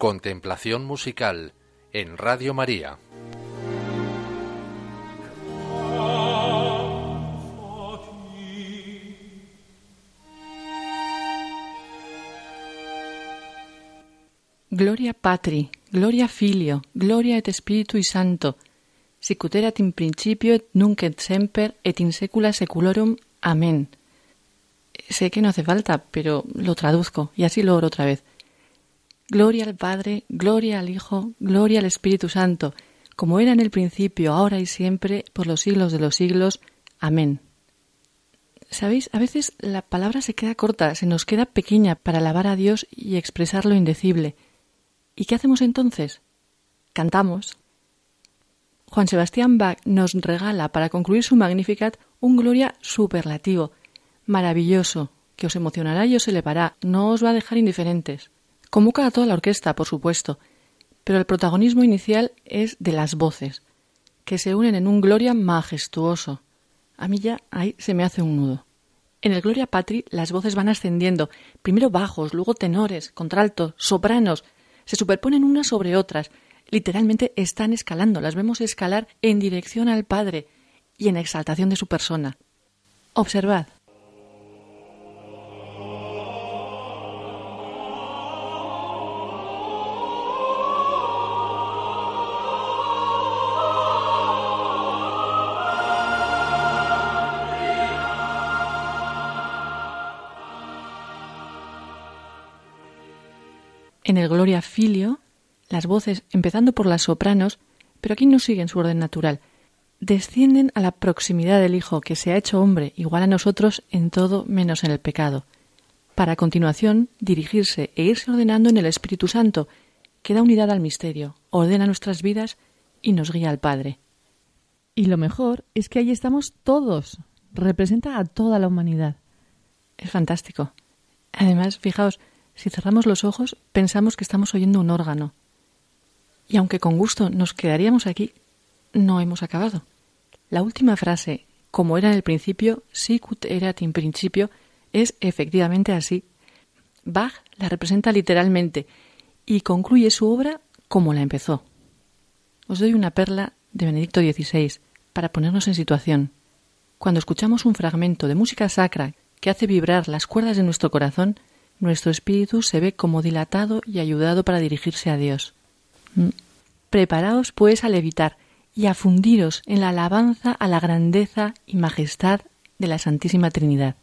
Contemplación musical en Radio María. Gloria Patri, Gloria Filio, Gloria et Spiritui Santo, sicuterat in principio et nunc et semper et in secula seculorum. Amén. Sé que no hace falta, pero lo traduzco y así lo oro otra vez. Gloria al Padre, gloria al Hijo, gloria al Espíritu Santo, como era en el principio, ahora y siempre, por los siglos de los siglos. Amén. Sabéis, a veces la palabra se queda corta, se nos queda pequeña para alabar a Dios y expresar lo indecible. ¿Y qué hacemos entonces? Cantamos. Juan Sebastián Bach nos regala, para concluir su Magnificat, un gloria superlativo, maravilloso, que os emocionará y os elevará, no os va a dejar indiferentes. Convoca a toda la orquesta, por supuesto, pero el protagonismo inicial es de las voces, que se unen en un gloria majestuoso. A mí ya ahí se me hace un nudo. En el Gloria Patri las voces van ascendiendo, primero bajos, luego tenores, contraltos, sopranos, se superponen unas sobre otras, literalmente están escalando, las vemos escalar en dirección al Padre y en exaltación de su persona. Observad. En el Gloria Filio, las voces, empezando por las sopranos, pero aquí no siguen su orden natural, descienden a la proximidad del Hijo que se ha hecho hombre, igual a nosotros en todo menos en el pecado, para a continuación dirigirse e irse ordenando en el Espíritu Santo, que da unidad al misterio, ordena nuestras vidas y nos guía al Padre. Y lo mejor es que ahí estamos todos, representa a toda la humanidad. Es fantástico. Además, fijaos, si cerramos los ojos, pensamos que estamos oyendo un órgano. Y aunque con gusto nos quedaríamos aquí, no hemos acabado. La última frase, como era en el principio, sicut erat in principio, es efectivamente así. Bach la representa literalmente y concluye su obra como la empezó. Os doy una perla de Benedicto XVI para ponernos en situación. Cuando escuchamos un fragmento de música sacra que hace vibrar las cuerdas de nuestro corazón, nuestro espíritu se ve como dilatado y ayudado para dirigirse a Dios. Mm. Preparaos, pues, a levitar y a fundiros en la alabanza a la grandeza y majestad de la Santísima Trinidad.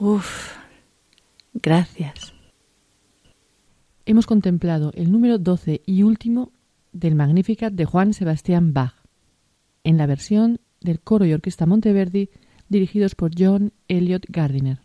Uf, gracias. Hemos contemplado el número 12 y último del Magnificat de Juan Sebastián Bach, en la versión del coro y orquesta Monteverdi dirigidos por John Elliot Gardiner.